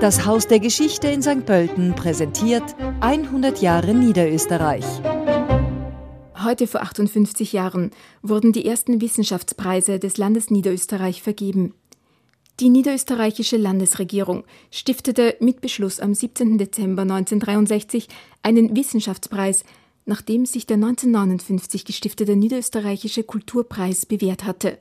Das Haus der Geschichte in St. Pölten präsentiert 100 Jahre Niederösterreich. Heute vor 58 Jahren wurden die ersten Wissenschaftspreise des Landes Niederösterreich vergeben. Die niederösterreichische Landesregierung stiftete mit Beschluss am 17. Dezember 1963 einen Wissenschaftspreis, nachdem sich der 1959 gestiftete Niederösterreichische Kulturpreis bewährt hatte.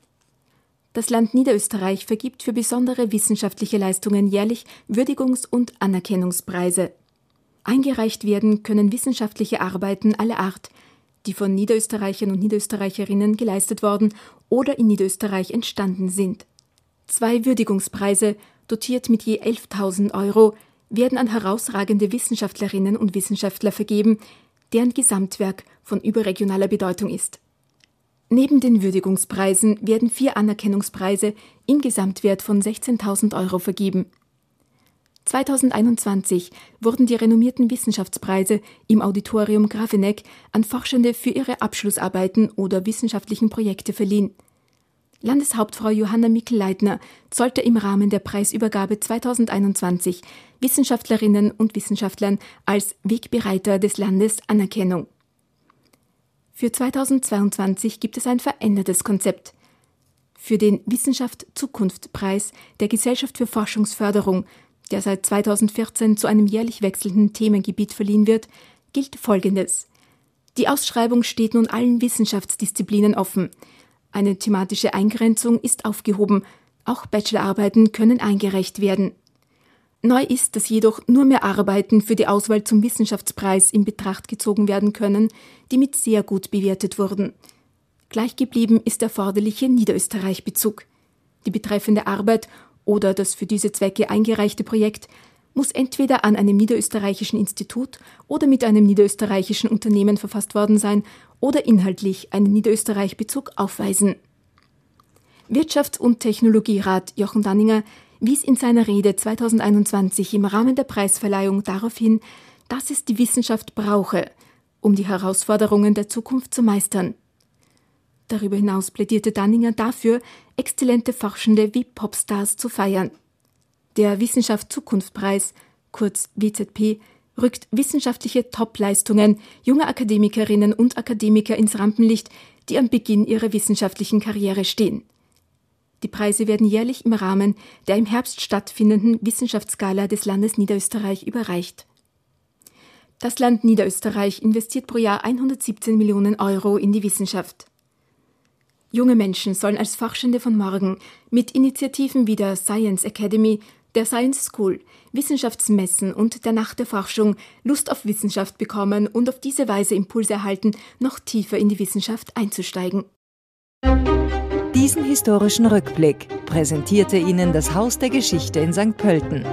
Das Land Niederösterreich vergibt für besondere wissenschaftliche Leistungen jährlich Würdigungs- und Anerkennungspreise. Eingereicht werden können wissenschaftliche Arbeiten aller Art, die von Niederösterreichern und Niederösterreicherinnen geleistet worden oder in Niederösterreich entstanden sind. Zwei Würdigungspreise, dotiert mit je 11.000 Euro, werden an herausragende Wissenschaftlerinnen und Wissenschaftler vergeben, deren Gesamtwerk von überregionaler Bedeutung ist. Neben den Würdigungspreisen werden vier Anerkennungspreise im Gesamtwert von 16.000 Euro vergeben. 2021 wurden die renommierten Wissenschaftspreise im Auditorium Grafeneck an Forschende für ihre Abschlussarbeiten oder wissenschaftlichen Projekte verliehen. Landeshauptfrau Johanna Mikl-Leitner sollte im Rahmen der Preisübergabe 2021 Wissenschaftlerinnen und Wissenschaftlern als Wegbereiter des Landes Anerkennung für 2022 gibt es ein verändertes Konzept. Für den Wissenschaft Zukunft Preis der Gesellschaft für Forschungsförderung, der seit 2014 zu einem jährlich wechselnden Themengebiet verliehen wird, gilt Folgendes. Die Ausschreibung steht nun allen Wissenschaftsdisziplinen offen. Eine thematische Eingrenzung ist aufgehoben. Auch Bachelorarbeiten können eingereicht werden. Neu ist, dass jedoch nur mehr Arbeiten für die Auswahl zum Wissenschaftspreis in Betracht gezogen werden können, die mit sehr gut bewertet wurden. Gleich geblieben ist der erforderliche Niederösterreich-Bezug. Die betreffende Arbeit oder das für diese Zwecke eingereichte Projekt muss entweder an einem niederösterreichischen Institut oder mit einem niederösterreichischen Unternehmen verfasst worden sein oder inhaltlich einen Niederösterreich-Bezug aufweisen. Wirtschafts- und Technologierat Jochen Danninger wies in seiner Rede 2021 im Rahmen der Preisverleihung darauf hin, dass es die Wissenschaft brauche, um die Herausforderungen der Zukunft zu meistern. Darüber hinaus plädierte Danninger dafür, exzellente Forschende wie Popstars zu feiern. Der Wissenschaft Zukunftpreis, kurz WZP, rückt wissenschaftliche Topleistungen junger Akademikerinnen und Akademiker ins Rampenlicht, die am Beginn ihrer wissenschaftlichen Karriere stehen. Die Preise werden jährlich im Rahmen der im Herbst stattfindenden Wissenschaftsgala des Landes Niederösterreich überreicht. Das Land Niederösterreich investiert pro Jahr 117 Millionen Euro in die Wissenschaft. Junge Menschen sollen als Forschende von morgen mit Initiativen wie der Science Academy, der Science School, Wissenschaftsmessen und der Nacht der Forschung Lust auf Wissenschaft bekommen und auf diese Weise Impulse erhalten, noch tiefer in die Wissenschaft einzusteigen. Diesen historischen Rückblick präsentierte Ihnen das Haus der Geschichte in St. Pölten.